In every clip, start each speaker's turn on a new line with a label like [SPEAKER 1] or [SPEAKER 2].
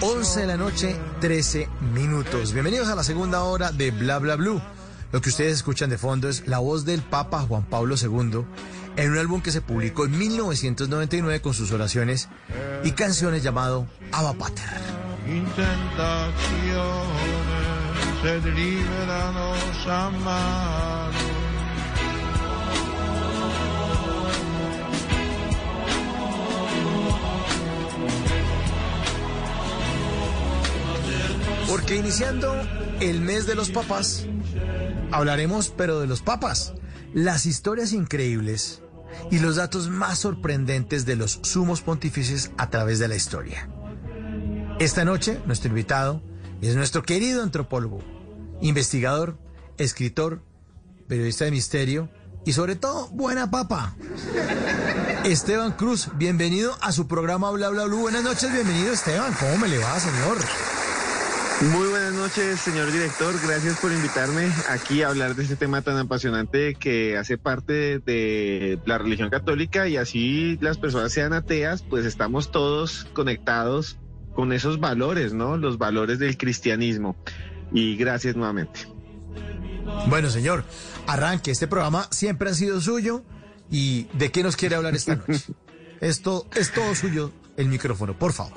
[SPEAKER 1] 11 de la noche, 13 minutos. Bienvenidos a la segunda hora de Bla Bla Blue. Lo que ustedes escuchan de fondo es la voz del Papa Juan Pablo II en un álbum que se publicó en 1999 con sus oraciones y canciones llamado Abba Pater.
[SPEAKER 2] in tentazione, sed liberanos a
[SPEAKER 1] Porque iniciando el mes de los papas, hablaremos pero de los papas, las historias increíbles y los datos más sorprendentes de los sumos pontífices a través de la historia. Esta noche, nuestro invitado es nuestro querido antropólogo, investigador, escritor, periodista de misterio y sobre todo buena papa. Esteban Cruz, bienvenido a su programa Bla Bla Blue. Buenas noches, bienvenido Esteban. ¿Cómo me le va, señor?
[SPEAKER 3] Muy buenas noches, señor director. Gracias por invitarme aquí a hablar de este tema tan apasionante que hace parte de la religión católica y así las personas sean ateas, pues estamos todos conectados con esos valores, ¿no? Los valores del cristianismo. Y gracias nuevamente.
[SPEAKER 1] Bueno, señor, arranque. Este programa siempre ha sido suyo. ¿Y de qué nos quiere hablar esta noche? Esto es todo suyo, el micrófono, por favor.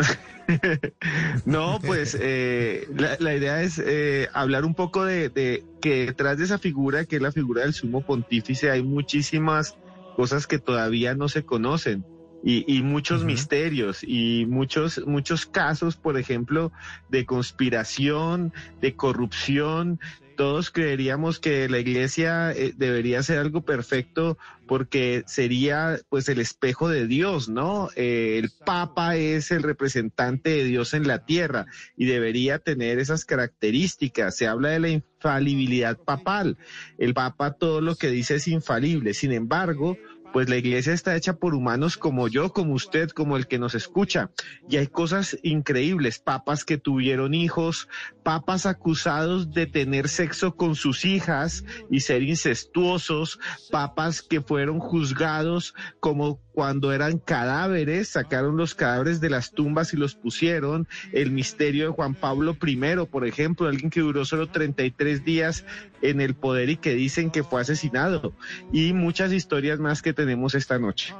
[SPEAKER 3] No, pues eh, la, la idea es eh, hablar un poco de, de que detrás de esa figura, que es la figura del sumo pontífice, hay muchísimas cosas que todavía no se conocen y, y muchos misterios y muchos, muchos casos, por ejemplo, de conspiración, de corrupción. Todos creeríamos que la iglesia eh, debería ser algo perfecto porque sería pues el espejo de Dios, ¿no? Eh, el Papa es el representante de Dios en la tierra y debería tener esas características. Se habla de la infalibilidad papal. El Papa todo lo que dice es infalible. Sin embargo, pues la iglesia está hecha por humanos como yo, como usted, como el que nos escucha. Y hay cosas increíbles, papas que tuvieron hijos, papas acusados de tener sexo con sus hijas y ser incestuosos, papas que fueron juzgados como cuando eran cadáveres, sacaron los cadáveres de las tumbas y los pusieron. El misterio de Juan Pablo I, por ejemplo, alguien que duró solo 33 días en el poder y que dicen que fue asesinado. Y muchas historias más que tenemos esta noche.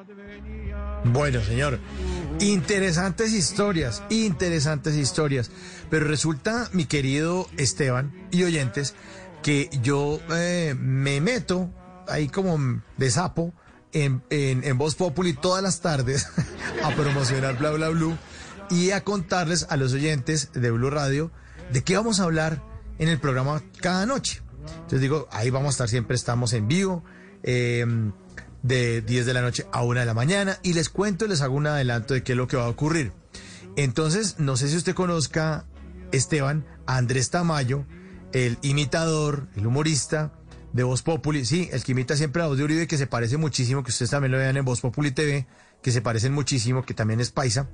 [SPEAKER 1] Bueno, señor. Interesantes historias, interesantes historias. Pero resulta, mi querido Esteban y oyentes, que yo eh, me meto ahí como de sapo en, en, Voz Populi todas las tardes a promocionar Bla Bla Blue y a contarles a los oyentes de Blue Radio de qué vamos a hablar en el programa cada noche. Entonces digo, ahí vamos a estar siempre, estamos en vivo. eh, de 10 de la noche a 1 de la mañana y les cuento y les hago un adelanto de qué es lo que va a ocurrir. Entonces, no sé si usted conozca, Esteban, Andrés Tamayo, el imitador, el humorista de Voz Populi, sí, el que imita siempre a Voz de Uribe, que se parece muchísimo, que ustedes también lo vean en Voz Populi TV, que se parecen muchísimo, que también es paisa.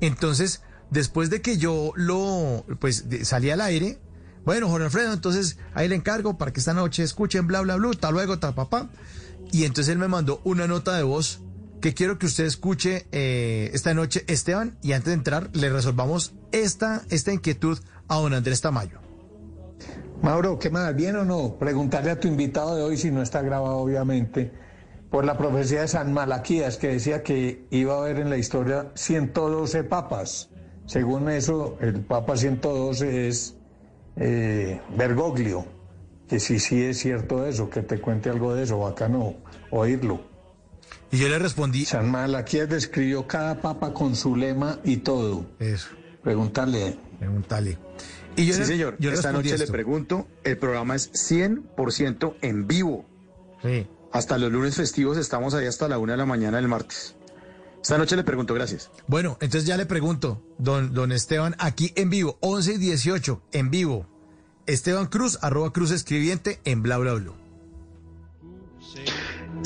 [SPEAKER 1] Entonces, después de que yo lo, pues, salí al aire, bueno, Jorge Alfredo, entonces ahí le encargo para que esta noche escuchen bla, bla, bla, hasta luego, ta, papá. Y entonces él me mandó una nota de voz que quiero que usted escuche eh, esta noche, Esteban, y antes de entrar le resolvamos esta, esta inquietud a don Andrés Tamayo.
[SPEAKER 4] Mauro, ¿qué más? ¿Bien o no? Preguntarle a tu invitado de hoy, si no está grabado obviamente, por la profecía de San Malaquías, que decía que iba a haber en la historia 112 papas. Según eso, el papa 112 es eh, Bergoglio, que sí, sí es cierto eso, que te cuente algo de eso, bacano oírlo.
[SPEAKER 1] Y yo le respondí,
[SPEAKER 4] San Malaquías describió cada papa con su lema y todo.
[SPEAKER 1] eso,
[SPEAKER 4] Preguntarle.
[SPEAKER 1] pregúntale. Y yo
[SPEAKER 5] sí,
[SPEAKER 1] le-
[SPEAKER 5] señor.
[SPEAKER 1] yo
[SPEAKER 5] Esta noche le pregunto, el programa es 100% en vivo.
[SPEAKER 1] Sí.
[SPEAKER 5] Hasta los lunes festivos estamos ahí hasta la una de la mañana del martes. Esta noche le pregunto, gracias.
[SPEAKER 1] Bueno, entonces ya le pregunto, don, don Esteban, aquí en vivo, 11 y 18, en vivo. Esteban Cruz, arroba Cruz Escribiente en bla bla bla.
[SPEAKER 3] Sí,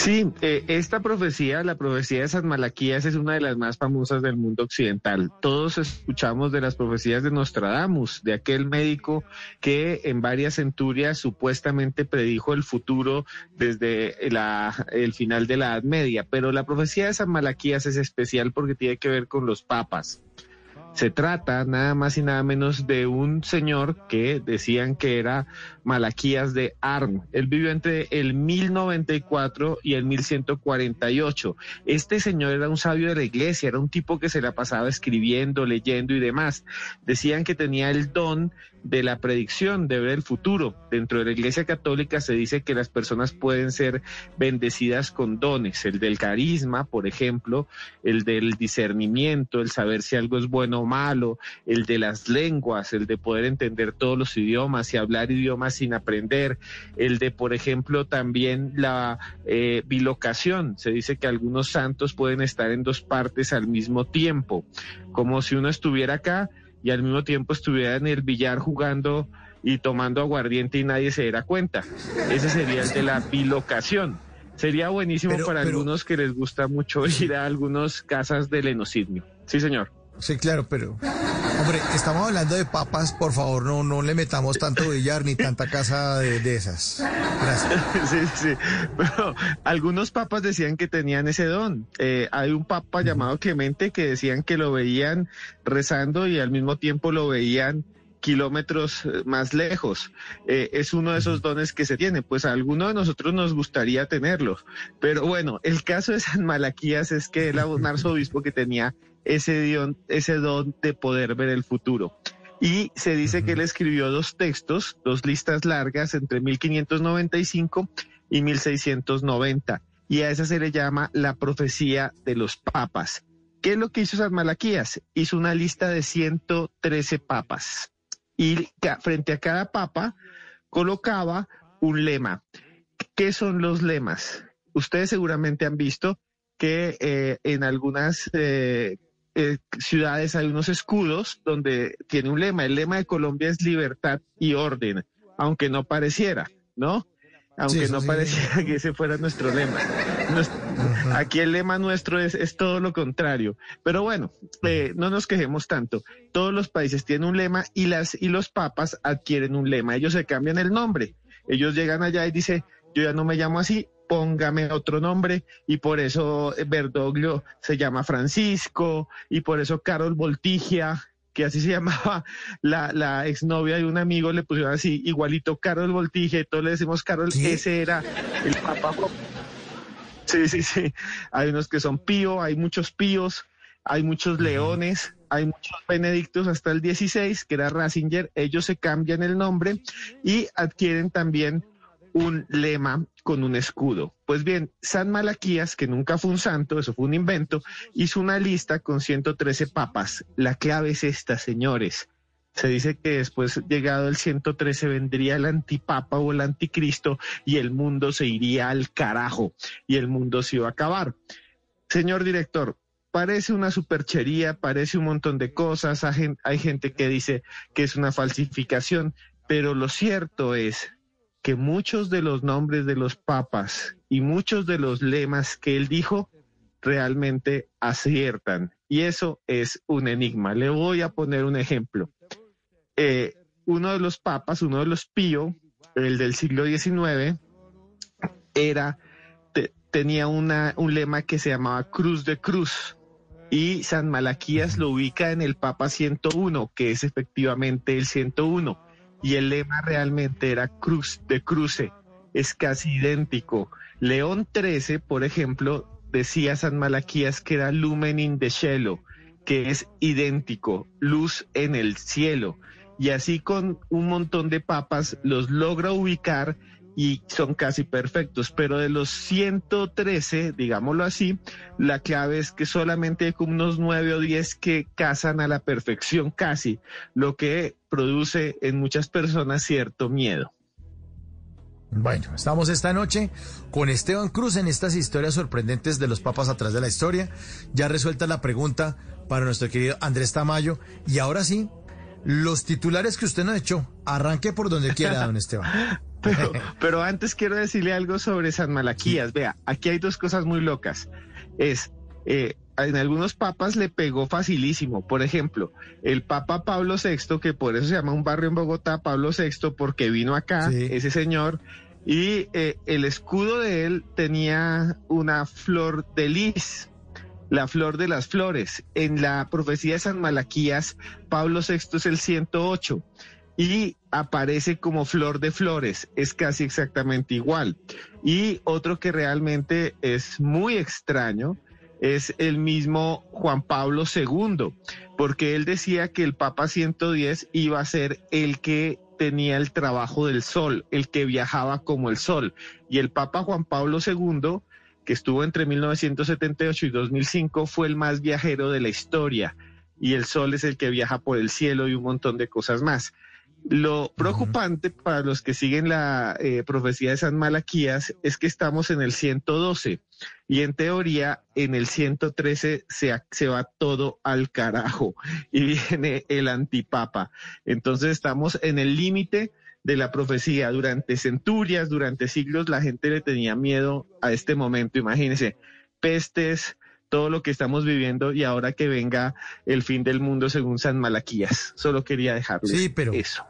[SPEAKER 3] eh, esta profecía, la profecía de San Malaquías, es una de las más famosas del mundo occidental. Todos escuchamos de las profecías de Nostradamus, de aquel médico que en varias centurias supuestamente predijo el futuro desde la- el final de la Edad Media. Pero la profecía de San Malaquías es especial porque tiene que ver con los papas. Se trata nada más y nada menos de un señor que decían que era Malaquías de Arm. Él vivió entre el 1094 y el 1148. Este señor era un sabio de la iglesia, era un tipo que se la pasaba escribiendo, leyendo y demás. Decían que tenía el don de la predicción, de ver el futuro. Dentro de la iglesia católica se dice que las personas pueden ser bendecidas con dones, el del carisma, por ejemplo, el del discernimiento, el saber si algo es bueno o malo, el de las lenguas, el de poder entender todos los idiomas y hablar idiomas sin aprender, el de, por ejemplo, también la eh, bilocación. Se dice que algunos santos pueden estar en dos partes al mismo tiempo, como si uno estuviera acá y al mismo tiempo estuviera en el billar jugando y tomando aguardiente y nadie se diera cuenta. Ese sería el de la bilocación. Sería buenísimo
[SPEAKER 1] Pero-
[SPEAKER 3] para
[SPEAKER 1] pero-
[SPEAKER 3] algunos que les gusta mucho ir a algunas casas del enocismio. Sí, señor.
[SPEAKER 1] Sí, claro, pero... Hombre, estamos hablando de papas, por favor, no, no le metamos tanto billar ni tanta casa de, de esas. Gracias.
[SPEAKER 3] Sí, sí. Pero algunos papas decían que tenían ese don. Eh, hay un papa llamado Clemente que decían que lo veían rezando y al mismo tiempo lo veían kilómetros eh, más lejos. Eh, es uno de esos dones que se tiene. Pues a alguno de nosotros nos gustaría tenerlos. Pero bueno, el caso de San Malaquías es que era un arzobispo que tenía ese don, ese don de poder ver el futuro. Y se dice que él escribió dos textos, dos listas largas entre 1595 y 1690. Y a esa se le llama la profecía de los papas. ¿Qué es lo que hizo San Malaquías? Hizo una lista de 113 papas. Y frente a cada papa colocaba un lema. ¿Qué son los lemas? Ustedes seguramente han visto que eh, en algunas eh, eh, ciudades hay unos escudos donde tiene un lema. El lema de Colombia es libertad y orden, aunque no pareciera, ¿no? Aunque
[SPEAKER 1] Sí,
[SPEAKER 3] no
[SPEAKER 1] sí.
[SPEAKER 3] pareciera que ese fuera nuestro lema. Aquí el lema nuestro es, es todo lo contrario. Pero bueno, eh, no nos quejemos tanto. Todos los países tienen un lema y, las, y los papas adquieren un lema. Ellos se cambian el nombre. Ellos llegan allá y dicen, yo ya no me llamo así, póngame otro nombre. Y por eso Berdoglio se llama Francisco y por eso Carol Voltigia que así se llamaba la, la exnovia de un amigo, le pusieron así, igualito Carol Voltigia, y todos le decimos Carol,
[SPEAKER 1] ¿Qué?
[SPEAKER 3] ese era el Papa Sí, sí, sí. Hay unos que son pío, hay muchos píos, hay muchos leones, hay muchos benedictos hasta el 16, que era Ratzinger. Ellos se cambian el nombre y adquieren también un lema con un escudo. Pues bien, San Malaquías, que nunca fue un santo, eso fue un invento, hizo una lista con 113 papas. La clave es esta, señores. Se dice que después, llegado el 113, vendría el antipapa o el anticristo y el mundo se iría al carajo y el mundo se iba a acabar. Señor director, parece una superchería, parece un montón de cosas, hay gen- hay gente que dice que es una falsificación, pero lo cierto es que muchos de los nombres de los papas y muchos de los lemas que él dijo realmente aciertan. Y eso es un enigma. Le voy a poner un ejemplo. Eh, uno de los papas, uno de los pío, el del siglo XIX, era, te- tenía una, un lema que se llamaba Cruz de Cruz. Y San Malaquías lo ubica en el Papa 101, que es efectivamente el 101. Y el lema realmente era Cruz de Cruce. Es casi idéntico. León XIII, por ejemplo, decía San Malaquías que era Lumen in the cielo, que es idéntico, luz en el cielo. Y así con un montón de papas los logra ubicar y son casi perfectos, pero de los 113, digámoslo así, la clave es que solamente hay como unos 9 o 10 que casan a la perfección casi, lo que produce en muchas personas cierto miedo.
[SPEAKER 1] Bueno, estamos esta noche con Esteban Cruz en estas historias sorprendentes de los papas atrás de la historia. Ya resuelta la pregunta para nuestro querido Andrés Tamayo. Y ahora sí, los titulares que usted nos echó. Arranque por donde quiera, don Esteban.
[SPEAKER 3] Pero, pero antes quiero decirle algo sobre San Malaquías. Vea, aquí hay dos cosas muy locas. Es, eh, en algunos papas le pegó facilísimo. Por ejemplo, el Papa Pablo VI, que por eso se llama un barrio en Bogotá, Pablo VI, porque vino acá,
[SPEAKER 1] Sí.
[SPEAKER 3] ese señor, y eh, el escudo de él tenía una flor de lis, la flor de las flores. En la profecía de San Malaquías, Pablo VI es el 108 y aparece como flor de flores, es casi exactamente igual. Y otro que realmente es muy extraño es el mismo Juan Pablo II, porque él decía que el Papa 110 iba a ser el que tenía el trabajo del sol, el que viajaba como el sol. Y el Papa Juan Pablo II, que estuvo entre 1978 y 2005, fue el más viajero de la historia. Y el sol es el que viaja por el cielo y un montón de cosas más. Lo preocupante para los que siguen la eh, profecía de San Malaquías es que estamos en el 112 y en teoría en el 113 se, se va todo al carajo y viene el antipapa. Entonces estamos en el límite de la profecía. Durante centurias, durante siglos, la gente le tenía miedo a este momento. Imagínense, pestes, todo lo que estamos viviendo y ahora que venga el fin del mundo según San Malaquías. Solo quería dejarles
[SPEAKER 1] Sí, pero-
[SPEAKER 3] eso.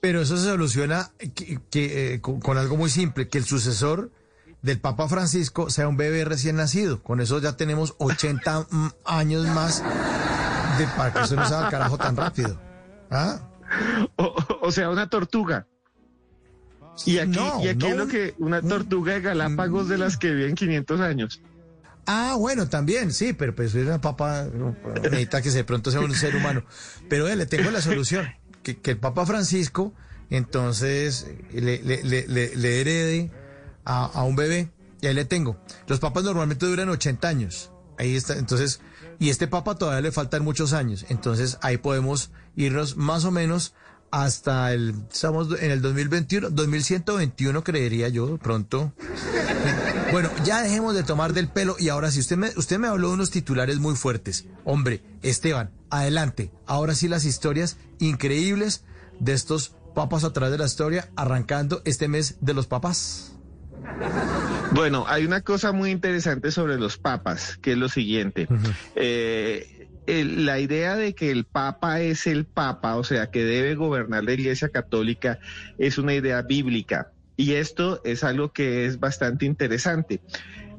[SPEAKER 1] Pero eso se soluciona que, que, eh, con, con algo muy simple, que el sucesor del Papa Francisco sea un bebé recién nacido. Con eso ya tenemos 80 mm, años más de, para que eso no se haga al carajo tan rápido. ¿Ah?
[SPEAKER 3] O, sea, una tortuga. Y aquí,
[SPEAKER 1] No,
[SPEAKER 3] y aquí
[SPEAKER 1] no
[SPEAKER 3] es lo que una tortuga de Galápagos de las que viven 500 años.
[SPEAKER 1] Ah, bueno, también, sí, pero pues es una papa, necesita que de pronto sea un ser humano. Pero eh, le tengo la solución, que, el Papa Francisco entonces le, le- herede a, a un bebé, y ahí le tengo. Los papas normalmente duran 80 años, ahí está, entonces, y este papa todavía le faltan muchos años, entonces ahí podemos irnos más o menos hasta el, estamos en el 2021, 2121 creería yo, pronto. Bueno, ya dejemos de tomar del pelo y ahora sí, usted me, usted me habló de unos titulares muy fuertes. Hombre, Esteban, adelante. Ahora sí las historias increíbles de estos papas a través de la historia, arrancando este mes de los papas.
[SPEAKER 3] Bueno, hay una cosa muy interesante sobre los papas, que es lo siguiente. Eh, el- la idea de que el papa es el papa, o sea, que debe gobernar la Iglesia Católica, es una idea bíblica. Y esto es algo que es bastante interesante.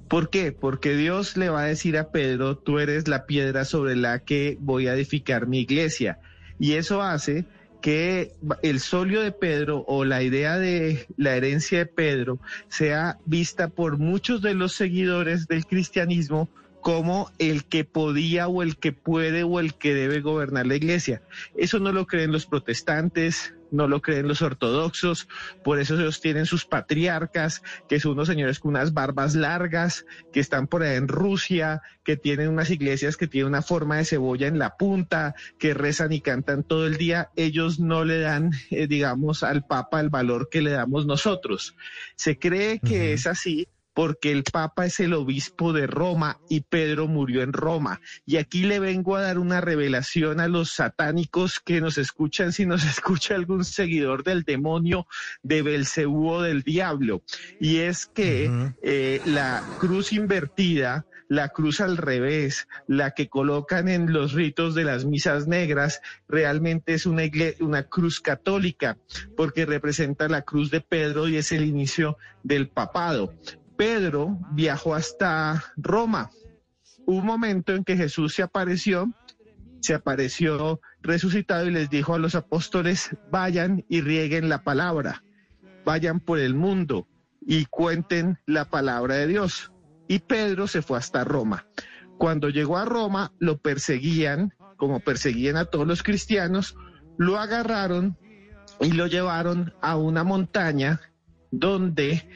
[SPEAKER 3] ¿Por qué? Porque Dios le va a decir a Pedro, tú eres la piedra sobre la que voy a edificar mi iglesia. Y eso hace que el solio de Pedro o la idea de la herencia de Pedro sea vista por muchos de los seguidores del cristianismo como el que podía o el que puede o el que debe gobernar la iglesia. Eso no lo creen los protestantes, no lo creen los ortodoxos, por eso ellos tienen sus patriarcas, que son unos señores con unas barbas largas, que están por ahí en Rusia, que tienen unas iglesias que tienen una forma de cebolla en la punta, que rezan y cantan todo el día. Ellos no le dan, eh, digamos, al Papa el valor que le damos nosotros. Se cree que es así porque el Papa es el obispo de Roma y Pedro murió en Roma. Y aquí le vengo a dar una revelación a los satánicos que nos escuchan, si nos escucha algún seguidor del demonio, de Belcebú o del diablo. Y es que eh, la cruz invertida la cruz al revés, la que colocan en los ritos de las misas negras, realmente es una, una cruz católica, porque representa la cruz de Pedro y es el inicio del papado. Pedro viajó hasta Roma. Un momento en que Jesús se apareció, se apareció resucitado y les dijo a los apóstoles, vayan y rieguen la palabra, vayan por el mundo y cuenten la palabra de Dios. Y Pedro se fue hasta Roma. Cuando llegó a Roma, lo perseguían, como perseguían a todos los cristianos, lo agarraron y lo llevaron a una montaña donde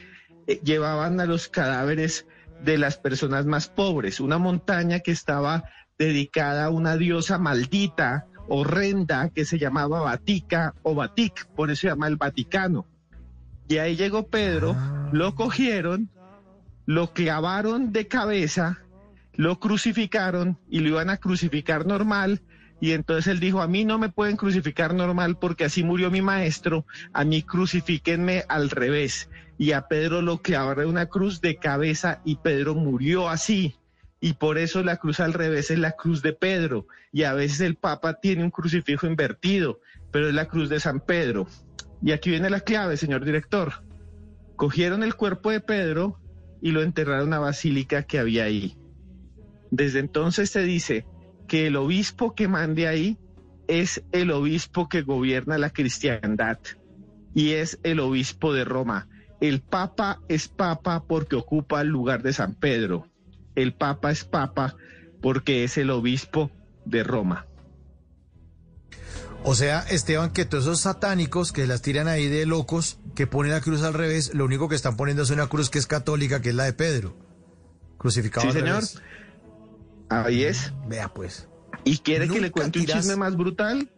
[SPEAKER 3] eh, llevaban a los cadáveres de las personas más pobres, una montaña que estaba dedicada a una diosa maldita, horrenda, que se llamaba Vatica o Vatic, por eso se llama el Vaticano. Y ahí llegó Pedro, lo cogieron, lo clavaron de cabeza, lo crucificaron y lo iban a crucificar normal. Y entonces él dijo, a mí no me pueden crucificar normal porque así murió mi maestro, a mí crucifíquenme al revés. Y a Pedro lo clavaron una cruz de cabeza y Pedro murió así. Y por eso la cruz al revés es la cruz de Pedro. Y a veces el Papa tiene un crucifijo invertido, pero es la cruz de San Pedro. Y aquí viene la clave, señor director. Cogieron el cuerpo de Pedro y lo enterraron a la basílica que había ahí. Desde entonces se dice que el obispo que mande ahí es el obispo que gobierna la cristiandad y es el obispo de Roma. El papa es papa porque ocupa el lugar de San Pedro. El papa es papa porque es el obispo de Roma.
[SPEAKER 1] O sea, Esteban, que todos esos satánicos que las tiran ahí de locos, que ponen la cruz al revés, lo único que están poniendo es una cruz que es católica, que es la de Pedro. Crucificado
[SPEAKER 3] Sí,
[SPEAKER 1] al
[SPEAKER 3] señor.
[SPEAKER 1] revés.
[SPEAKER 3] Ahí es.
[SPEAKER 1] Vea pues,
[SPEAKER 3] ¿Y quiere que le cuente un chisme más brutal?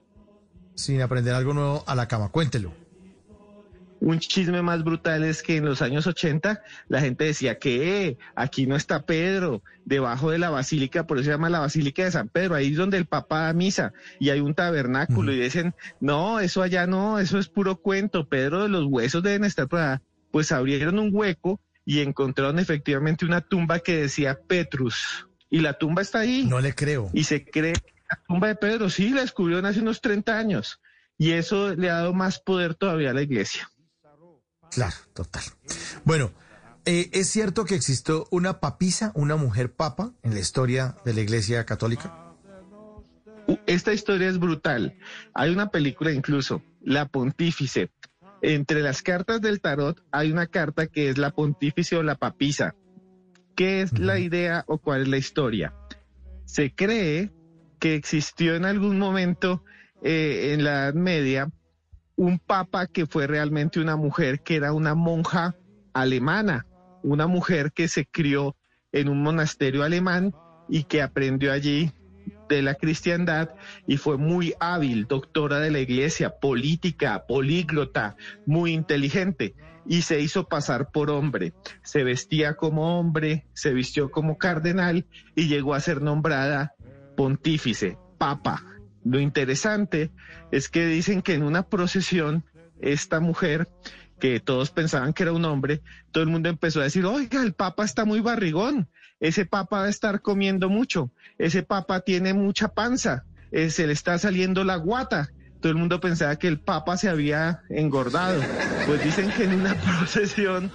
[SPEAKER 1] sin aprender algo nuevo a la cama, cuéntelo.
[SPEAKER 3] Un chisme más brutal es que en los años 80 la gente decía que "Eh, aquí no está Pedro, debajo de la basílica, por eso se llama la Basílica de San Pedro, ahí es donde el Papa da misa y hay un tabernáculo y dicen, no, eso allá no, eso es puro cuento, Pedro de los huesos deben estar por allá. Pues abrieron un hueco y encontraron efectivamente una tumba que decía Petrus y la tumba está ahí.
[SPEAKER 1] No le creo.
[SPEAKER 3] Y se cree que la tumba de Pedro, sí, la descubrieron hace unos 30 años. Y eso le ha dado más poder todavía a la iglesia.
[SPEAKER 1] Claro, total. Bueno, eh, ¿es cierto que existió una papisa, una mujer papa en la historia de la Iglesia Católica?
[SPEAKER 3] Esta historia es brutal. Hay una película incluso, La Pontífice. Entre las cartas del tarot hay una carta que es la Pontífice o la Papisa. ¿Qué es la idea o cuál es la historia? Se cree que existió en algún momento eh, en la Edad Media un papa que fue realmente una mujer que era una monja alemana, una mujer que se crió en un monasterio alemán y que aprendió allí de la cristiandad y fue muy hábil, doctora de la iglesia, política, políglota, muy inteligente y se hizo pasar por hombre. Se vestía como hombre, se vistió como cardenal y llegó a ser nombrada pontífice, papa. Lo interesante es que dicen que en una procesión esta mujer que todos pensaban que era un hombre, todo el mundo empezó a decir, oiga, el papa está muy barrigón, ese papa va a estar comiendo mucho, ese papa tiene mucha panza, eh, se le está saliendo la guata. Todo el mundo pensaba que el papa se había engordado. Pues dicen que en una procesión,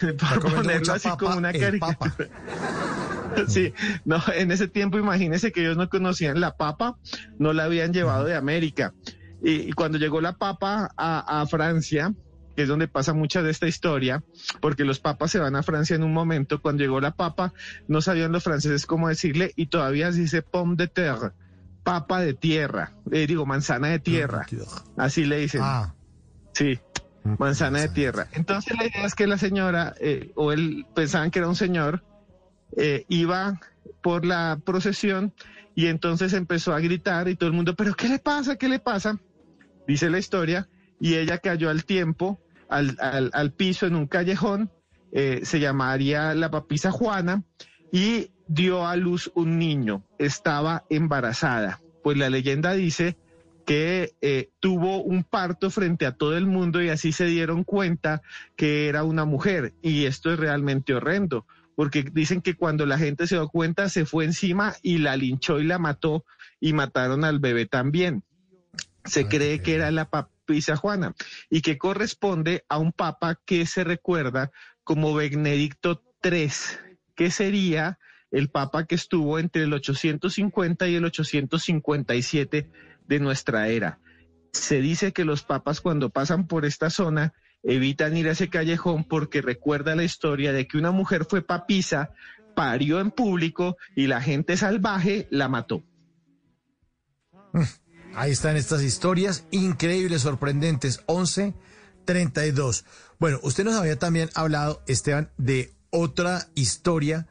[SPEAKER 3] por ponerlo así
[SPEAKER 1] papa,
[SPEAKER 3] como una caricatura. Sí, no, en ese tiempo imagínense que ellos no conocían la papa, no la habían llevado de América. Y, y cuando llegó la papa a, a Francia, que es donde pasa mucha de esta historia, porque los papas se van a Francia en un momento, cuando llegó la papa, no sabían los franceses cómo decirle y todavía se dice pomme de terre, papa de tierra, eh, digo manzana de tierra, así le dicen.
[SPEAKER 1] Ah,
[SPEAKER 3] Sí, manzana de tierra. Entonces la idea es que la señora, eh, o él pensaban que era un señor, eh, iba por la procesión y entonces empezó a gritar y todo el mundo, pero ¿qué le pasa? ¿Qué le pasa? Dice la historia, y ella cayó al tiempo, al, al- al piso en un callejón, eh, se llamaría la papisa Juana, y dio a luz un niño, estaba embarazada. Pues la leyenda dice que eh, tuvo un parto frente a todo el mundo y así se dieron cuenta que era una mujer. Y esto es realmente horrendo, porque dicen que cuando la gente se dio cuenta se fue encima y la linchó y la mató y mataron al bebé también. Se
[SPEAKER 1] Ay,
[SPEAKER 3] cree que era la papisa Juana y que corresponde a un papa que se recuerda como Benedicto III, que sería el papa que estuvo entre el 850 y el 857 de nuestra era. Se dice que los papas cuando pasan por esta zona evitan ir a ese callejón porque recuerda la historia de que una mujer fue papisa, parió en público y la gente salvaje la mató.
[SPEAKER 1] ahí están estas historias increíbles, sorprendentes. 11, 32. Bueno, usted nos había también hablado, Esteban, de otra historia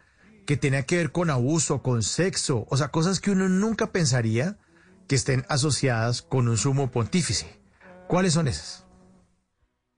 [SPEAKER 1] que tenía que ver con abuso, con sexo, o sea, cosas que uno nunca pensaría que estén asociadas con un sumo pontífice. ¿Cuáles son esas?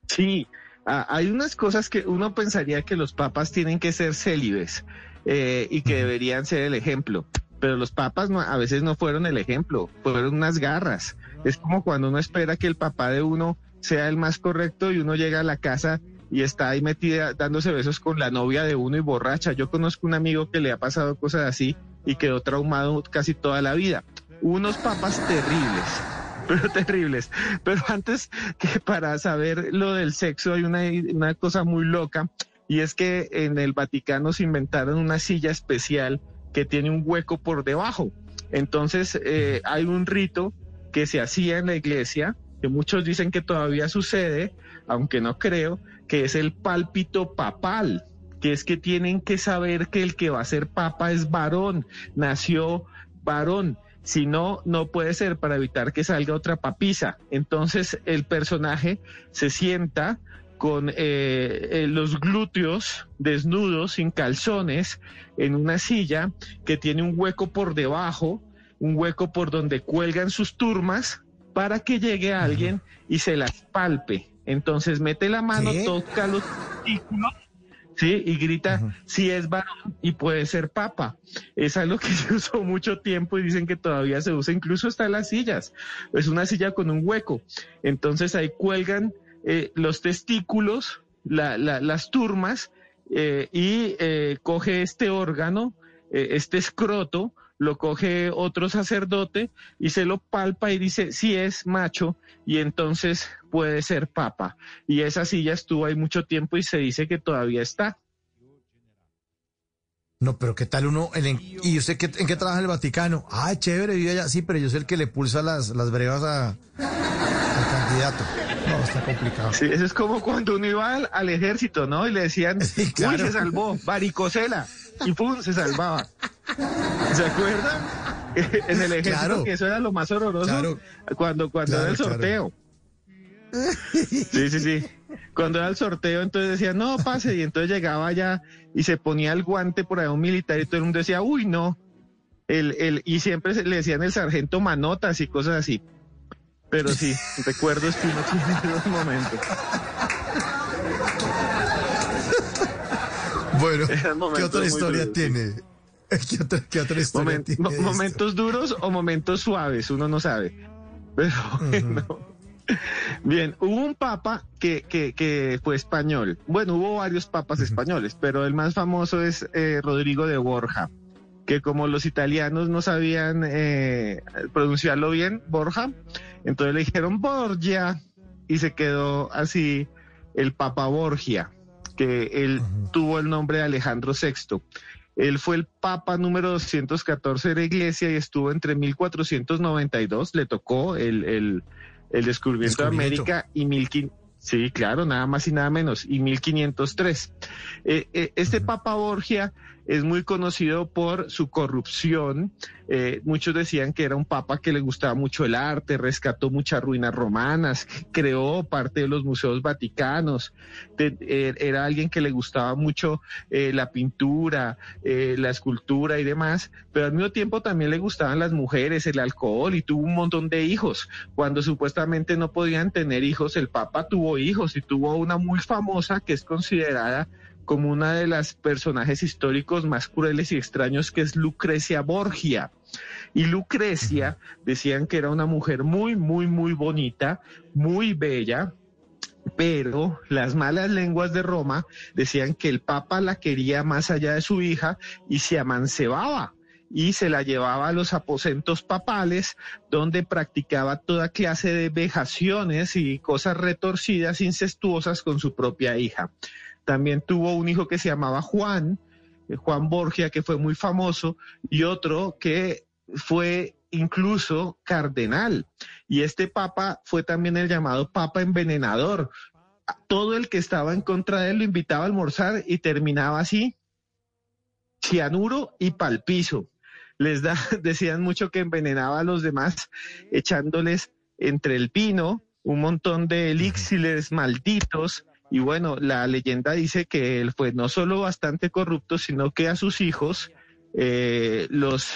[SPEAKER 3] Sí, hay unas cosas que uno pensaría que los papas tienen que ser célibes eh, y que deberían ser el ejemplo. Pero los papas no, a veces no fueron el ejemplo, fueron unas garras. Es como cuando uno espera que el papá de uno sea el más correcto y uno llega a la casa y está ahí metida dándose besos con la novia de uno y borracha. Yo conozco un amigo que le ha pasado cosas así y quedó traumado casi toda la vida. Unos papas terribles, pero terribles. Pero antes que para saber lo del sexo hay una, una cosa muy loca y es que en el Vaticano se inventaron una silla especial que tiene un hueco por debajo. Entonces eh, hay un rito que se hacía en la iglesia, que muchos dicen que todavía sucede, aunque no creo, que es el pálpito papal, que es que tienen que saber que el que va a ser papa es varón, nació varón. Si no, no puede ser para evitar que salga otra papisa. Entonces el personaje se sienta con eh, eh, los glúteos desnudos, sin calzones, en una silla que tiene un hueco por debajo, un hueco por donde cuelgan sus turmas, para que llegue alguien y se las palpe. Entonces mete la mano, toca los testículos, ¿sí? Y grita si es varón y puede ser papa. Es algo que se usó mucho tiempo y dicen que todavía se usa, incluso está en las sillas. Es una silla con un hueco. Entonces ahí cuelgan eh, los testículos, las turmas, eh, y eh, coge este órgano, este escroto, lo coge otro sacerdote y se lo palpa y dice si es macho y entonces puede ser papa. Y esa silla estuvo ahí mucho tiempo y se dice que todavía está.
[SPEAKER 1] No, pero ¿qué tal uno? ¿Y usted qué, en qué trabaja el Vaticano? Ah, chévere, vive allá. Sí, pero yo soy el que le pulsa las, las brevas a, al candidato. No, está complicado.
[SPEAKER 3] Sí, eso es como cuando uno iba al, ejército, ¿no? Y le decían, uy, se salvó, varicocela. Y pum, se salvaba. ¿Se acuerdan? en el ejército, que eso era lo más horroroso. Cuando, cuando era el sorteo. Sí, sí, sí. Cuando era el sorteo, entonces decía, no, pase, y entonces llegaba allá y se ponía el guante por ahí un militar y todo el mundo decía, uy, no. El, el, y siempre le decían el sargento manotas y cosas así. Pero sí, recuerdo es que no tiene los momentos.
[SPEAKER 1] Bueno, ¿qué otra historia tiene? ¿Qué otra, qué otra historia tiene
[SPEAKER 3] ¿Momentos duros o momentos suaves? Uno no sabe. Pero bueno. Bien, hubo un papa que, que, que, fue español. Bueno, hubo varios papas españoles, pero el más famoso es eh, Rodrigo de Borja, que como los italianos no sabían eh, pronunciarlo bien, Borja, entonces le dijeron Borgia y se quedó así el papa Borgia, que él tuvo el nombre de Alejandro VI. Él fue el papa número 214 de la iglesia y estuvo entre 1492, le tocó el, el el descubrimiento, de América y 1500. Sí, claro, nada más y nada menos, y 1503. Eh, eh, este Papa Borgia es muy conocido por su corrupción. Eh, muchos decían que era un papa que le gustaba mucho el arte, rescató muchas ruinas romanas, creó parte de los museos vaticanos, eh, era alguien que le gustaba mucho eh, la pintura, la escultura y demás, pero al mismo tiempo también le gustaban las mujeres, el alcohol y tuvo un montón de hijos. Cuando supuestamente no podían tener hijos, el papa tuvo hijos y tuvo una muy famosa que es considerada como una de las personajes históricos más crueles y extraños que es Lucrecia Borgia. Y Lucrecia decían que era una mujer muy, muy, muy bonita, muy bella, pero las malas lenguas de Roma decían que el Papa la quería más allá de su hija y se amancebaba y se la llevaba a los aposentos papales donde practicaba toda clase de vejaciones y cosas retorcidas, incestuosas con su propia hija. También tuvo un hijo que se llamaba Juan, eh, Juan Borgia, que fue muy famoso, y otro que fue incluso cardenal. Y este papa fue también el llamado papa envenenador. Todo el que estaba en contra de él lo invitaba a almorzar y terminaba así, cianuro y palpizo. Les da, decían mucho que envenenaba a los demás echándoles entre el vino un montón de elixires malditos Y bueno, la leyenda dice que él fue no solo bastante corrupto, sino que a sus hijos, eh, los,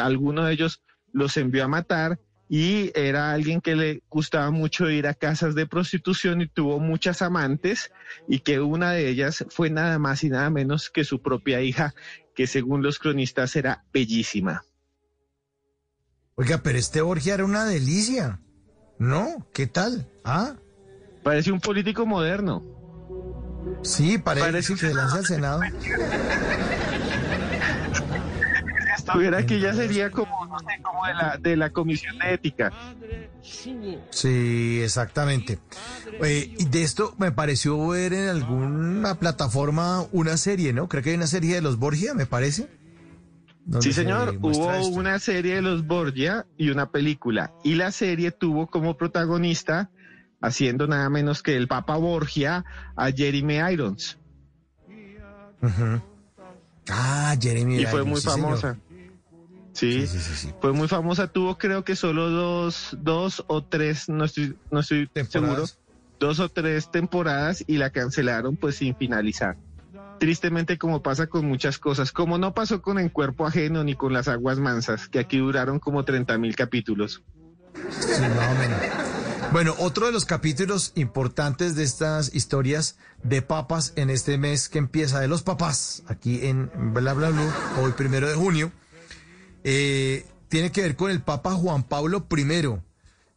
[SPEAKER 3] alguno de ellos los envió a matar y era alguien que le gustaba mucho ir a casas de prostitución y tuvo muchas amantes y que una de ellas fue nada más y nada menos que su propia hija, que según los cronistas era bellísima.
[SPEAKER 1] Oiga, pero este Borgia era una delicia. ¿No? ¿Qué tal? ¿Ah?
[SPEAKER 3] Parece un político moderno.
[SPEAKER 1] Sí, parece,
[SPEAKER 3] Parece
[SPEAKER 1] que se lanza al Senado.
[SPEAKER 3] Estuviera aquí ya sería como, no sé, como de la, de la comisión de ética.
[SPEAKER 1] Sí, exactamente. Eh, de esto me pareció ver en alguna plataforma una serie, ¿no? Creo que hay una serie de los Borgia, me parece.
[SPEAKER 3] Sí,
[SPEAKER 1] se
[SPEAKER 3] señor, hubo
[SPEAKER 1] esto.
[SPEAKER 3] una serie de los Borgia y una película. Y la serie tuvo como protagonista, haciendo nada menos que el Papa Borgia, a Jeremy Irons.
[SPEAKER 1] Ah, Jeremy.
[SPEAKER 3] Y fue
[SPEAKER 1] Irons,
[SPEAKER 3] muy
[SPEAKER 1] sí,
[SPEAKER 3] famosa. Sí,
[SPEAKER 1] Sí, sí, sí, sí.
[SPEAKER 3] fue muy famosa. Tuvo creo que solo dos, dos o tres, no estoy, no estoy seguro, dos o tres temporadas y la cancelaron pues sin finalizar. Tristemente como pasa con muchas cosas, como no pasó con En Cuerpo Ajeno ni con Las Aguas Mansas, que aquí duraron como 30 mil capítulos.
[SPEAKER 1] Sí, más o menos. Bueno, otro de los capítulos importantes de estas historias de papas en este mes que empieza de los papás, aquí en Bla Bla Blue, hoy primero de junio, eh, tiene que ver con el Papa Juan Pablo I.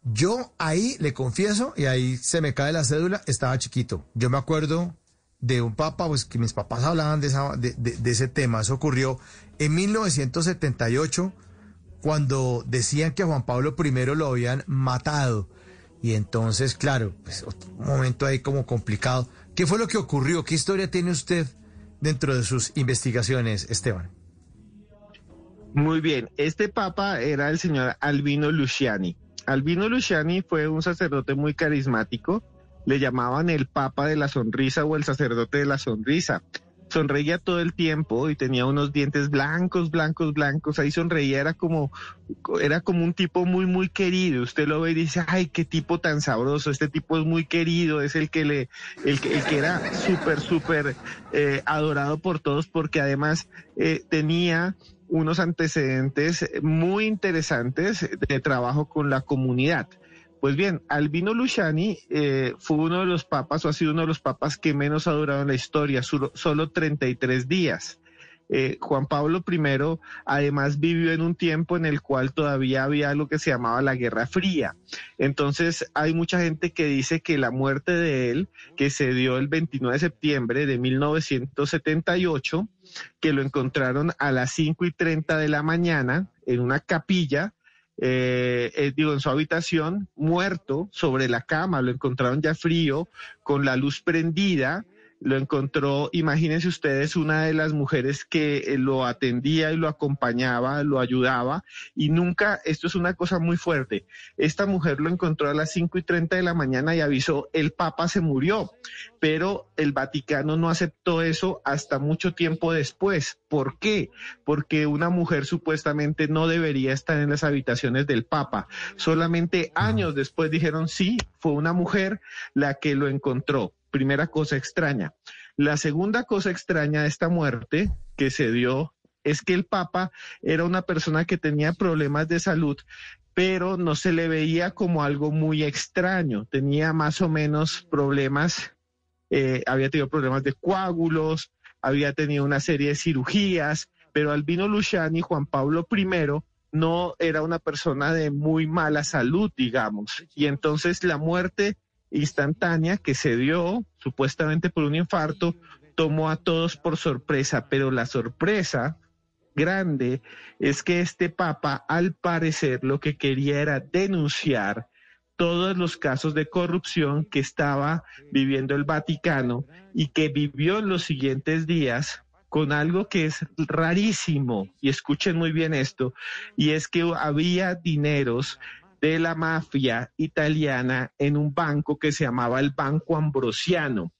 [SPEAKER 1] Yo ahí le confieso, y ahí se me cae la cédula, estaba chiquito. Yo me acuerdo de un papa, pues que mis papás hablaban de, esa, de, de- ese tema. Eso ocurrió en 1978, cuando decían que Juan Pablo I lo habían matado. Y entonces, claro, pues otro momento ahí como complicado. ¿Qué fue lo que ocurrió? ¿Qué historia tiene usted dentro de sus investigaciones, Esteban?
[SPEAKER 3] Muy bien, este papa era el señor Albino Luciani. Albino Luciani fue un sacerdote muy carismático, le llamaban el papa de la sonrisa o el sacerdote de la sonrisa. Sonreía todo el tiempo y tenía unos dientes blancos, blancos, blancos. Ahí sonreía, era como, era como un tipo muy, muy querido. Usted lo ve y dice, ay, qué tipo tan sabroso. Este tipo es muy querido, es el que le, el que, era súper, súper eh, adorado por todos porque además eh, tenía unos antecedentes muy interesantes de trabajo con la comunidad. Pues bien, Albino Luciani eh, fue uno de los papas, o ha sido uno de los papas que menos ha durado en la historia, solo, solo 33 días. Eh, Juan Pablo I además vivió en un tiempo en el cual todavía había lo que se llamaba la Guerra Fría. Entonces hay mucha gente que dice que la muerte de él, que se dio el 29 de septiembre de 1978, que lo encontraron a las 5 y 30 de la mañana en una capilla, eh, eh, digo, en su habitación, muerto sobre la cama, lo encontraron ya frío, con la luz prendida, lo encontró, imagínense ustedes, una de las mujeres que eh, lo atendía y lo acompañaba, lo ayudaba, y nunca, esto es una cosa muy fuerte, esta mujer lo encontró a las 5 y 30 de la mañana y avisó, el Papa se murió, pero el Vaticano no aceptó eso hasta mucho tiempo después. ¿Por qué? Porque una mujer supuestamente no debería estar en las habitaciones del Papa. Solamente años después dijeron, sí, fue una mujer la que lo encontró. Primera cosa extraña. La segunda cosa extraña de esta muerte que se dio es que el Papa era una persona que tenía problemas de salud, pero no se le veía como algo muy extraño. Tenía más o menos problemas, eh, había tenido problemas de coágulos, había tenido una serie de cirugías, pero Albino Luciani, Juan Pablo I, no era una persona de muy mala salud, digamos. Y entonces la muerte instantánea que se dio supuestamente por un infarto tomó a todos por sorpresa, pero la sorpresa grande es que este papa al parecer lo que quería era denunciar todos los casos de corrupción que estaba viviendo el Vaticano y que vivió en los siguientes días con algo que es rarísimo, y escuchen muy bien esto, y es que había dineros de la mafia italiana en un banco que se llamaba el Banco Ambrosiano,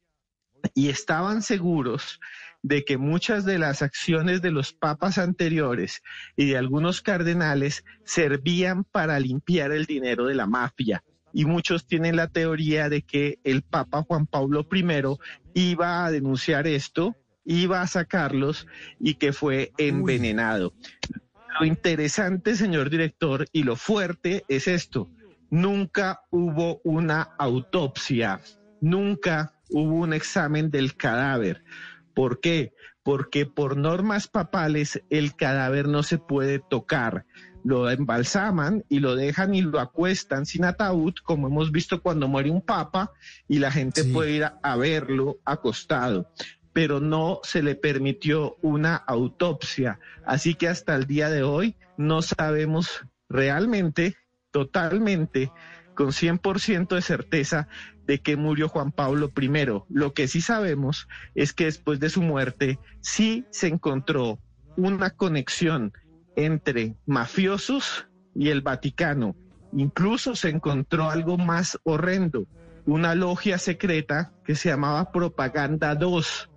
[SPEAKER 3] y estaban seguros de que muchas de las acciones de los papas anteriores y de algunos cardenales servían para limpiar el dinero de la mafia. y muchos tienen la teoría de que el Papa Juan Pablo I iba a denunciar esto, iba a sacarlos y que fue envenenado. Lo interesante, señor director, y lo fuerte es esto. Nunca hubo una autopsia, nunca hubo un examen del cadáver. ¿Por qué? Porque por normas papales el cadáver no se puede tocar lo embalsaman y lo dejan y lo acuestan sin ataúd, como hemos visto cuando muere un papa y la gente puede ir a, verlo acostado pero no se le permitió una autopsia. Así que hasta el día de hoy no sabemos realmente, totalmente, con 100% de certeza de que murió Juan Pablo I. Lo que sí sabemos es que después de su muerte sí se encontró una conexión entre mafiosos y el Vaticano. Incluso se encontró algo más horrendo, una logia secreta que se llamaba Propaganda 2,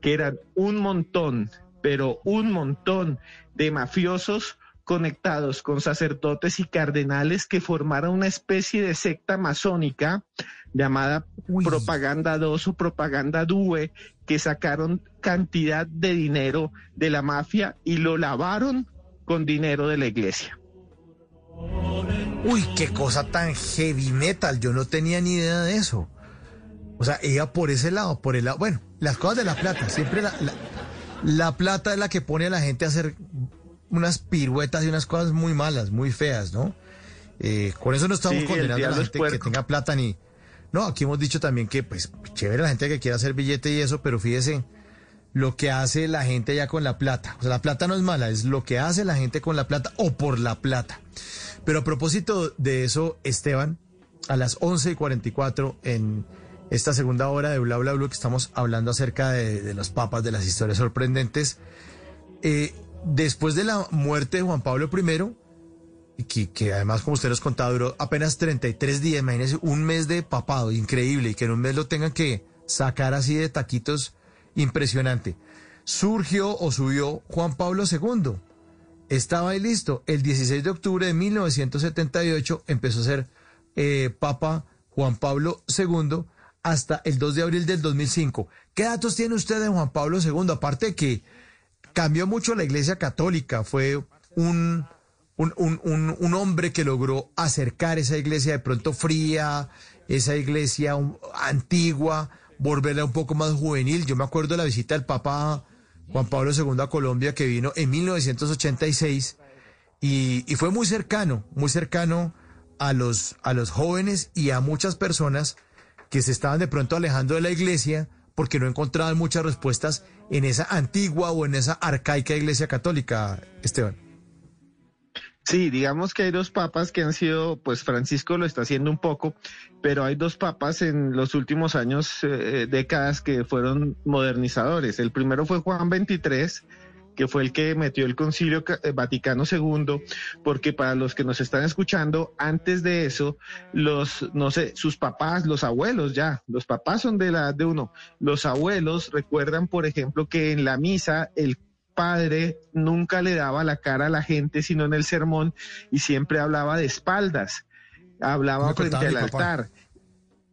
[SPEAKER 3] que eran un montón, pero un montón de mafiosos conectados con sacerdotes y cardenales que formaron una especie de secta masónica llamada Propaganda 2 o Propaganda Due, que sacaron cantidad de dinero de la mafia y lo lavaron con dinero de la iglesia.
[SPEAKER 1] Uy, qué cosa tan heavy metal. Yo no tenía ni idea de eso. O sea, ella por ese lado, por el lado. Bueno, las cosas de la plata. Siempre la, la, plata es la que pone a la gente a hacer unas piruetas y unas cosas muy malas, muy feas, ¿no? Eh, con eso no estamos condenando a la gente que tenga plata ni. No, aquí hemos dicho también que, pues, chévere la gente que quiera hacer billete y eso, pero fíjese lo que hace la gente ya con la plata. O sea, la plata no es mala, es lo que hace la gente con la plata o por la plata. Pero a propósito de eso, Esteban, a las 11 y 44 en esta segunda hora de Bla Bla Bla que estamos hablando acerca de, los papas, de las historias sorprendentes, eh, después de la muerte de Juan Pablo I, que, que, además, como usted nos contaba, duró apenas 33 días, imagínese, un mes de papado, increíble, y que en un mes lo tengan que sacar así de taquitos impresionante. Surgió o subió Juan Pablo II. Estaba ahí listo. El 16 de octubre de 1978 empezó a ser eh, Papa Juan Pablo II hasta el 2 de abril del 2005. ¿Qué datos tiene usted de Juan Pablo II? Aparte que cambió mucho la Iglesia Católica, fue un, un, un, un, hombre que logró acercar esa iglesia de pronto fría, esa iglesia antigua, volverla un poco más juvenil. Yo me acuerdo de la visita del Papa Juan Pablo II a Colombia que vino en 1986 y, y fue muy cercano, muy cercano a los, a los jóvenes y a muchas personas que se estaban de pronto alejando de la iglesia porque no encontraban muchas respuestas en esa antigua o en esa arcaica iglesia católica, Esteban.
[SPEAKER 3] Sí, digamos que hay dos papas que han sido, pues Francisco lo está haciendo un poco, pero hay dos papas en los últimos años, eh, décadas que fueron modernizadores. El primero fue Juan XXIII, que fue el que metió el Concilio eh, Vaticano II, porque para los que nos están escuchando, antes de eso, los, no sé, sus papás, los abuelos ya, los papás son de la edad de uno, los abuelos recuerdan, por ejemplo, que en la misa el padre nunca le daba la cara a la gente, sino en el sermón, y siempre hablaba de espaldas, hablaba frente al altar.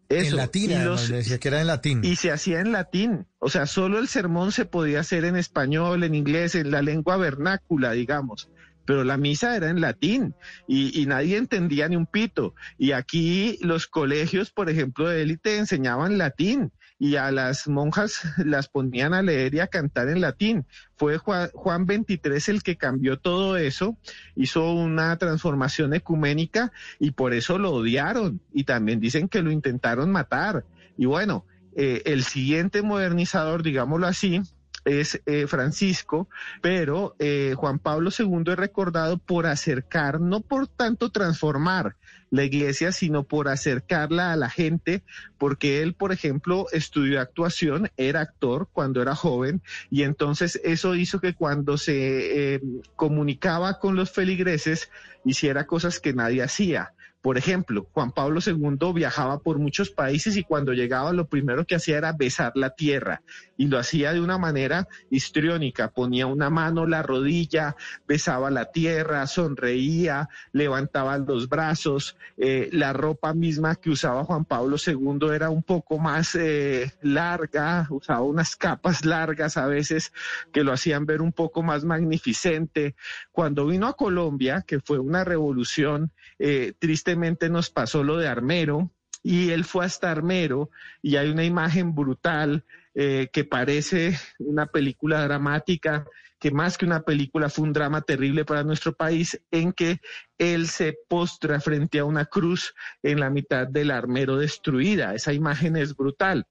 [SPEAKER 1] En latín, y decía que era en latín.
[SPEAKER 3] Y se hacía en latín. O sea, solo el sermón se podía hacer en español, en inglés, en la lengua vernácula, digamos. Pero la misa era en latín y, y nadie entendía ni un pito. Y aquí los colegios, por ejemplo, de élite enseñaban latín y a las monjas las ponían a leer y a cantar en latín. Fue Juan, Juan 23 el que cambió todo eso, hizo una transformación ecuménica y por eso lo odiaron y también dicen que lo intentaron matar. Y bueno, eh, el siguiente modernizador, digámoslo así, es eh, Francisco, pero eh, Juan Pablo II es recordado por acercar, no por tanto transformar la iglesia, sino por acercarla a la gente, porque él, por ejemplo, estudió actuación, era actor cuando era joven, y entonces eso hizo que cuando se eh, comunicaba con los feligreses, hiciera cosas que nadie hacía. Por ejemplo, Juan Pablo II viajaba por muchos países y cuando llegaba lo primero que hacía era besar la tierra. Y lo hacía de una manera histriónica, ponía una mano, la rodilla, besaba la tierra, sonreía, levantaba los brazos, eh, la ropa misma que usaba Juan Pablo II era un poco más eh, larga, usaba unas capas largas a veces que lo hacían ver un poco más magnificente. Cuando vino a Colombia, que fue una revolución, eh, nos pasó lo de Armero, y él fue hasta Armero y hay una imagen brutal eh, que parece una película dramática, que más que una película fue un drama terrible para nuestro país, en que él se postra frente a una cruz en la mitad del armero destruida. Esa imagen es brutal.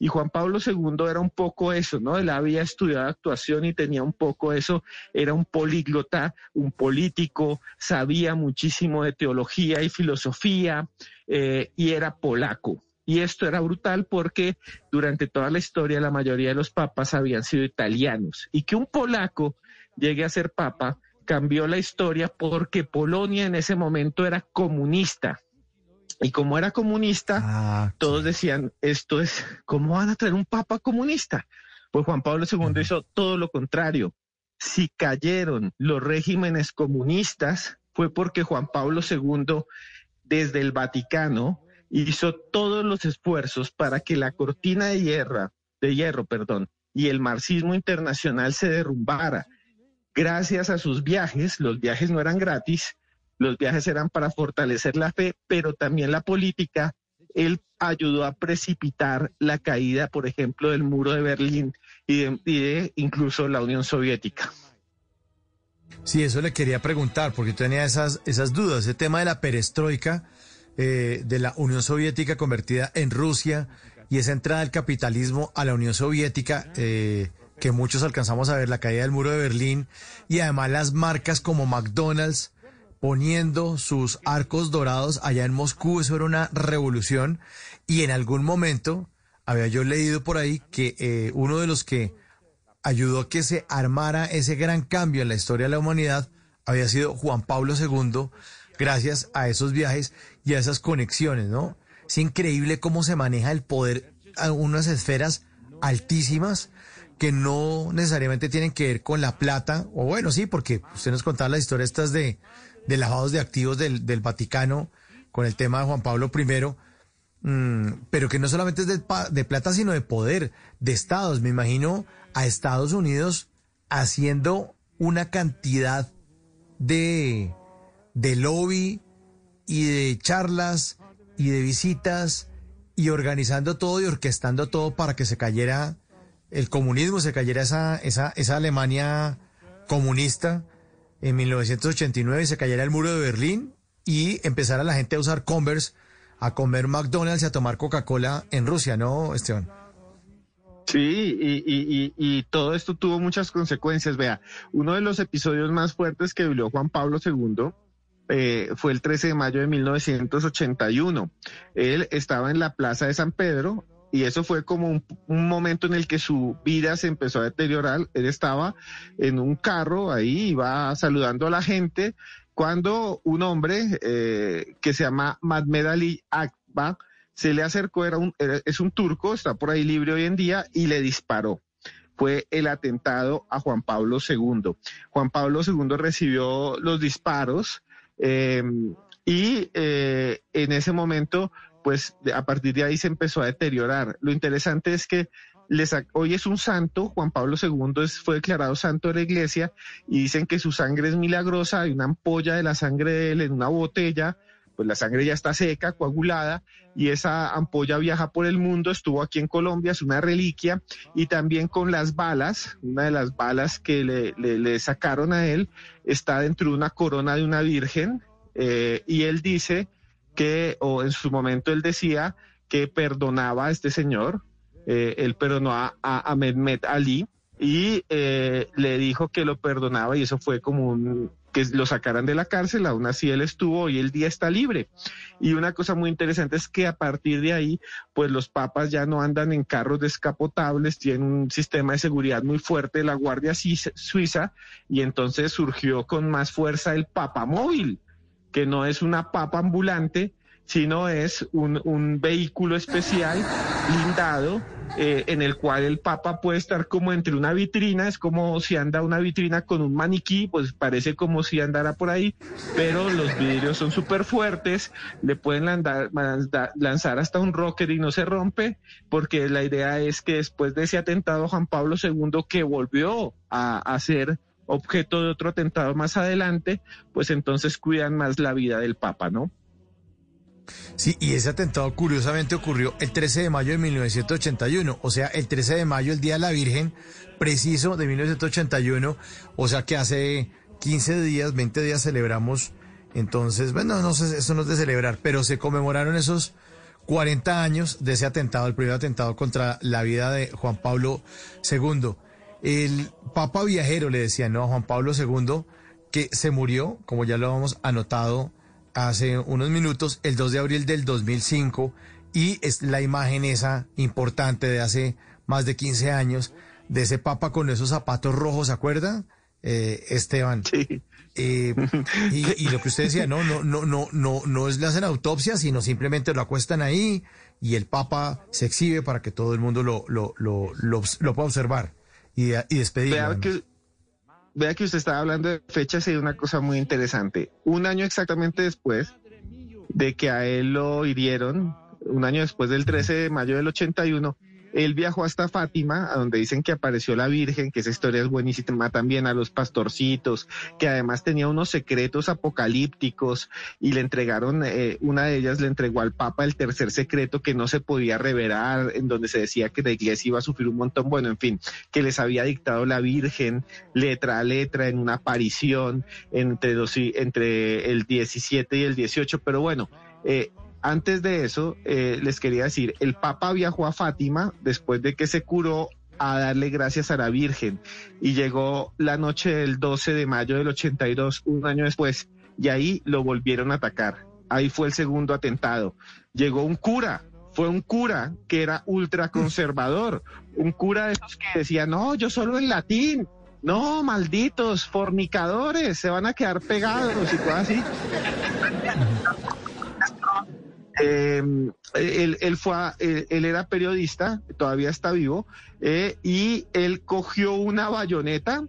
[SPEAKER 3] Y Juan Pablo II era un poco eso, ¿no? Él había estudiado actuación y tenía un poco eso, era un políglota, un político, sabía muchísimo de teología y filosofía eh, y era polaco. Y esto era brutal porque durante toda la historia la mayoría de los papas habían sido italianos y que un polaco llegue a ser papa cambió la historia porque Polonia en ese momento era comunista. Y como era comunista,
[SPEAKER 1] Ah,
[SPEAKER 3] todos decían, esto es, ¿cómo van a traer un papa comunista? Pues Juan Pablo II hizo todo lo contrario. Si cayeron los regímenes comunistas, fue porque Juan Pablo II, desde el Vaticano, hizo todos los esfuerzos para que la cortina de hierro, de hierro, perdón, y el marxismo internacional se derrumbara. Gracias a sus viajes, los viajes no eran gratis, los viajes eran para fortalecer la fe, pero también la política. Él ayudó a precipitar la caída, por ejemplo, del muro de Berlín y de, y incluso la Unión Soviética.
[SPEAKER 1] Sí, eso le quería preguntar, porque tenía esas, esas dudas. Ese tema de la perestroika, eh, de la Unión Soviética convertida en Rusia y esa entrada del capitalismo a la Unión Soviética, eh, que muchos alcanzamos a ver, la caída del muro de Berlín, y además las marcas como McDonald's poniendo sus arcos dorados allá en Moscú, eso era una revolución, y en algún momento había yo leído por ahí que eh, uno de los que ayudó a que se armara ese gran cambio en la historia de la humanidad había sido Juan Pablo II, gracias a esos viajes y a esas conexiones, ¿no? Es increíble cómo se maneja el poder a unas esferas altísimas que no necesariamente tienen que ver con la plata, o bueno, sí, porque usted nos contaba las historias estas de, de lavados de activos del, del Vaticano con el tema de Juan Pablo I, Mm, pero que no solamente es de, de plata, sino de poder, de estados. Me imagino a Estados Unidos haciendo una cantidad de, de lobby y de charlas y de visitas y organizando todo y orquestando todo para que se cayera el comunismo, se cayera esa, esa, esa Alemania comunista en 1989, se cayera el muro de Berlín y empezara la gente a usar Converse, a comer McDonald's y a tomar Coca-Cola en Rusia, ¿no, Esteban?
[SPEAKER 3] Sí, y, todo esto tuvo muchas consecuencias. Vea, uno de los episodios más fuertes que vivió Juan Pablo II eh, fue el 13 de mayo de 1981. Él estaba en la Plaza de San Pedro y eso fue como un, momento en el que su vida se empezó a deteriorar. Él estaba en un carro ahí, iba saludando a la gente, cuando un hombre eh, que se llama Mahmed Ali Akba se le acercó, era un, es un turco, está por ahí libre hoy en día, y le disparó. Fue el atentado a Juan Pablo II. Juan Pablo II recibió los disparos eh, y eh, en ese momento, pues a partir de ahí se empezó a deteriorar. Lo interesante es que hoy es un santo, Juan Pablo II fue declarado santo de la iglesia y dicen que su sangre es milagrosa, hay una ampolla de la sangre de él en una botella, pues la sangre ya está seca, coagulada, y esa ampolla viaja por el mundo, estuvo aquí en Colombia, es una reliquia, y también con las balas, una de las balas que le sacaron a él está dentro de una corona de una virgen, eh, y él dice que, o en su momento él decía que perdonaba a este señor, eh, él perdonó a, a, Mehmet Ali y eh, le dijo que lo perdonaba y eso fue como un que lo sacaran de la cárcel, aún así él estuvo y el día está libre. Y una cosa muy interesante es que a partir de ahí, pues los papas ya no andan en carros descapotables, tienen un sistema de seguridad muy fuerte, la Guardia Suiza- y entonces surgió con más fuerza el papa móvil, que no es una papa ambulante, sino es un, un vehículo especial blindado eh, en el cual el Papa puede estar como entre una vitrina, es como si anda una vitrina con un maniquí, pues parece como si andara por ahí, pero los vidrios son súper fuertes, le pueden lanzar hasta un rocket y no se rompe, porque la idea es que después de ese atentado Juan Pablo II, que volvió a, ser objeto de otro atentado más adelante, pues entonces cuidan más la vida del Papa, ¿no?
[SPEAKER 1] Sí, y ese atentado curiosamente ocurrió el 13 de mayo de 1981, o sea, el 13 de mayo, el Día de la Virgen, preciso de 1981, o sea que hace 15 días, 20 días celebramos, entonces, bueno, no sé, eso no es de celebrar, pero se conmemoraron esos 40 años de ese atentado, el primer atentado contra la vida de Juan Pablo II. El Papa Viajero le decía, ¿no? A Juan Pablo II, que se murió, como ya lo hemos anotado hace unos minutos, el 2 de abril del 2005, y es la imagen esa importante de hace más de 15 años, de ese papa con esos zapatos rojos, ¿se acuerda? Eh, Esteban.
[SPEAKER 3] Sí.
[SPEAKER 1] Eh, y, y lo que usted decía, no, no, no, no, no, no es le hacen autopsia, sino simplemente lo acuestan ahí y el Papa se exhibe para que todo el mundo lo, lo, lo, lo, lo pueda observar y, y despedirlo.
[SPEAKER 3] Vea que, vea que usted estaba hablando de fechas y una cosa muy interesante. Un año exactamente después de que a él lo hirieron, un año después del 13 de mayo del 81, él viajó hasta Fátima, a donde dicen que apareció la Virgen, que esa historia es buenísima también, a los pastorcitos, que además tenía unos secretos apocalípticos y le entregaron, eh, una de ellas le entregó al Papa el tercer secreto que no se podía revelar, en donde se decía que la iglesia iba a sufrir un montón, bueno, en fin, que les había dictado la Virgen letra a letra en una aparición entre, dos, entre el 17 y el 18, pero bueno, eh, antes de eso, eh, les quería decir, el Papa viajó a Fátima después de que se curó a darle gracias a la Virgen y llegó la noche del 12 de mayo del 82, un año después, y ahí lo volvieron a atacar. Ahí fue el segundo atentado. Llegó un cura, fue un cura que era ultraconservador, un cura de esos que decía, no, yo solo en latín. No, malditos, fornicadores, se van a quedar pegados y cosas así. Eh, él, él fue a- él, era periodista, todavía está vivo, eh, y él cogió una bayoneta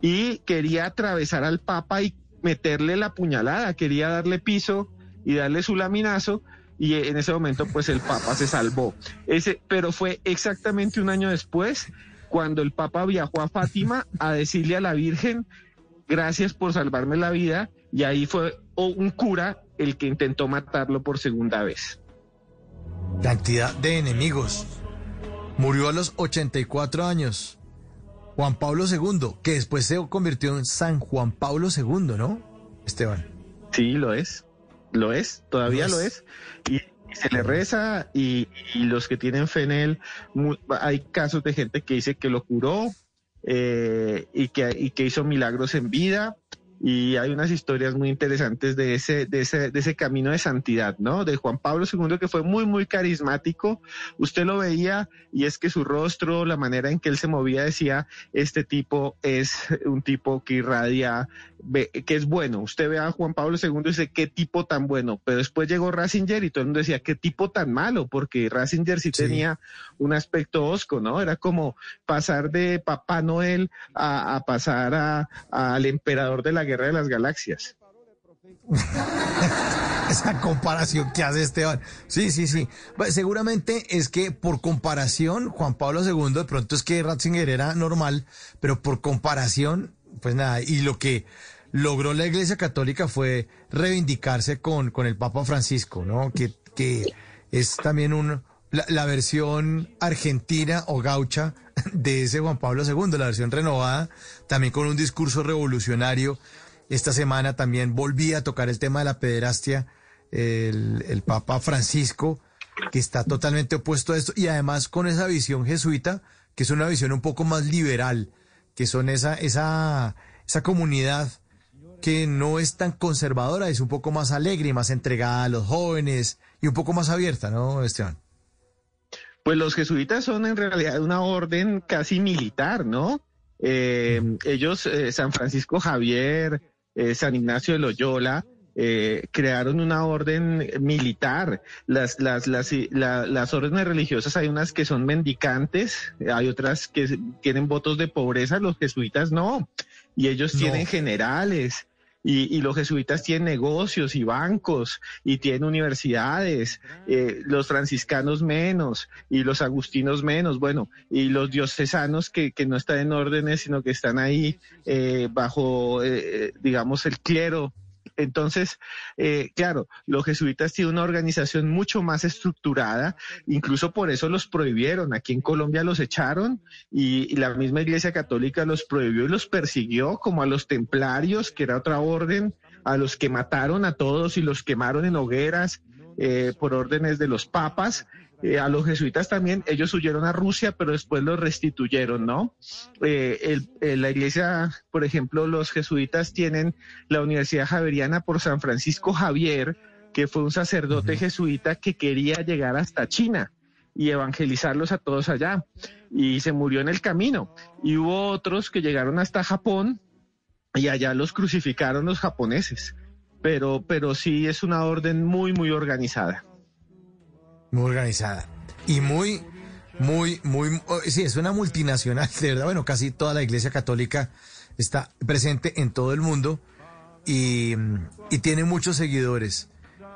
[SPEAKER 3] y quería atravesar al Papa y meterle la puñalada, quería darle piso y darle su laminazo, y en ese momento pues el Papa se salvó. Pero fue exactamente un año después cuando el Papa viajó a Fátima a decirle a la Virgen, gracias por salvarme la vida, y ahí fue o- un cura el que intentó matarlo por segunda vez.
[SPEAKER 1] Cantidad de enemigos. Murió a los 84 años. Juan Pablo II, que después se convirtió en San Juan Pablo II, ¿no? Esteban.
[SPEAKER 3] Sí, lo es, lo es, todavía
[SPEAKER 1] Lo
[SPEAKER 3] lo
[SPEAKER 1] es.
[SPEAKER 3] Y, se le reza y, y los que tienen fe en él, hay casos de gente que dice que lo curó eh, y, que, y que hizo milagros en vida. Y hay unas historias muy interesantes de ese, de ese, de ese camino de santidad, ¿no? De Juan Pablo II, que fue muy, muy carismático. Usted lo veía y es que su rostro, la manera en que él se movía, decía, este tipo es un tipo que irradia que es bueno. Usted ve a Juan Pablo II y dice, qué tipo tan bueno. Pero después llegó Ratzinger y todo el mundo decía, qué tipo tan malo, porque Ratzinger sí,
[SPEAKER 1] Sí.
[SPEAKER 3] tenía un aspecto osco, ¿no? Era como pasar de Papá Noel a, a pasar a- al emperador de la Guerra de las Galaxias.
[SPEAKER 1] Esa comparación que hace Esteban. Sí, sí, sí. Seguramente es que por comparación, Juan Pablo II, de pronto es que Ratzinger era normal, pero por comparación, pues nada, y lo que logró la Iglesia Católica fue reivindicarse con, con el Papa Francisco, ¿no? Que, que es también un, la, la versión argentina o gaucha de ese Juan Pablo II, la versión renovada, también con un discurso revolucionario. Esta semana también volví a tocar el tema de la pederastia, el, el Papa Francisco, que está totalmente opuesto a esto, y además con esa visión jesuita, que es una visión un poco más liberal, que son esa, esa, esa comunidad que no es tan conservadora, es un poco más alegre y más entregada a los jóvenes y un poco más abierta, ¿no, Esteban?
[SPEAKER 3] Pues los jesuitas son en realidad una orden casi militar, ¿no? Eh, ellos, eh, San Francisco Javier, eh, San Ignacio de Loyola, eh, crearon una orden militar. Las, las, las, la- las órdenes religiosas hay unas que son mendicantes, hay otras que tienen votos de pobreza, los jesuitas no. Y ellos
[SPEAKER 1] No.
[SPEAKER 3] tienen generales. Y, y los jesuitas tienen negocios y bancos y tienen universidades, eh, los franciscanos menos y los agustinos menos, bueno, y los diocesanos que, que no están en órdenes, sino que están ahí eh, bajo, eh, digamos, el clero. Entonces, eh, claro, los jesuitas tienen una organización mucho más estructurada, incluso por eso los prohibieron. Aquí en Colombia los echaron y, la misma Iglesia Católica los prohibió y los persiguió, como a los templarios, que era otra orden, a los que mataron a todos y los quemaron en hogueras eh, por órdenes de los papas. Eh, a los jesuitas también, ellos huyeron a Rusia, pero después los restituyeron, ¿no? Eh, el- eh, la iglesia, por ejemplo, los jesuitas tienen la Universidad Javeriana por San Francisco Javier, que fue un sacerdote jesuita que quería llegar hasta China y evangelizarlos a todos allá. Y se murió en el camino. Y hubo otros que llegaron hasta Japón y allá los crucificaron los japoneses. Pero, pero sí es una orden muy, muy organizada.
[SPEAKER 1] Muy organizada. Y muy, muy, muy, oh, sí, es una multinacional, de verdad. Bueno, casi toda la Iglesia Católica está presente en todo el mundo y, y tiene muchos seguidores.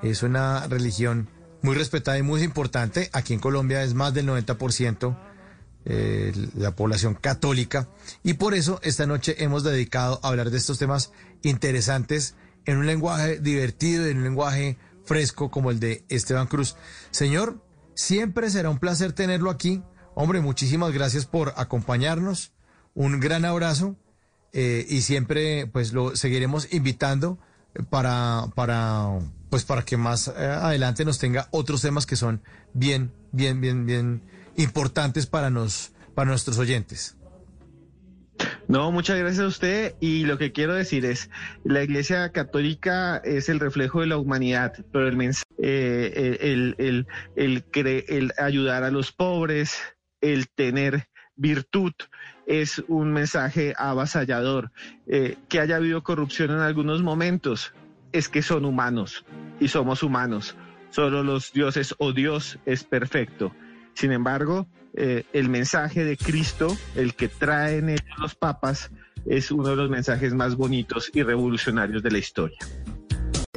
[SPEAKER 1] Es una religión muy respetada y muy importante. Aquí en Colombia es más del 90% eh, la población católica. Y por eso esta noche hemos dedicado a hablar de estos temas interesantes en un lenguaje divertido, en un lenguaje fresco como el de Esteban Cruz. Señor, siempre será un placer tenerlo aquí. Hombre, muchísimas gracias por acompañarnos. Un gran abrazo eh, y siempre pues lo seguiremos invitando para, para, pues para que más eh, adelante nos tenga otros temas que son bien, bien, bien, bien importantes para, nos, para nuestros oyentes.
[SPEAKER 3] No, muchas gracias a usted. Y lo que quiero decir es, la Iglesia Católica es el reflejo de la humanidad, pero el mensaje, eh, el, ayudar a los pobres, el tener virtud, es un mensaje avasallador. Eh, que haya habido corrupción en algunos momentos, es que son humanos y somos humanos. Solo los dioses o Dios es perfecto. Sin embargo, eh, el mensaje de Cristo, el que traen ellos los papas, es uno de los mensajes más bonitos y revolucionarios de la historia.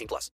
[SPEAKER 6] 18 plus.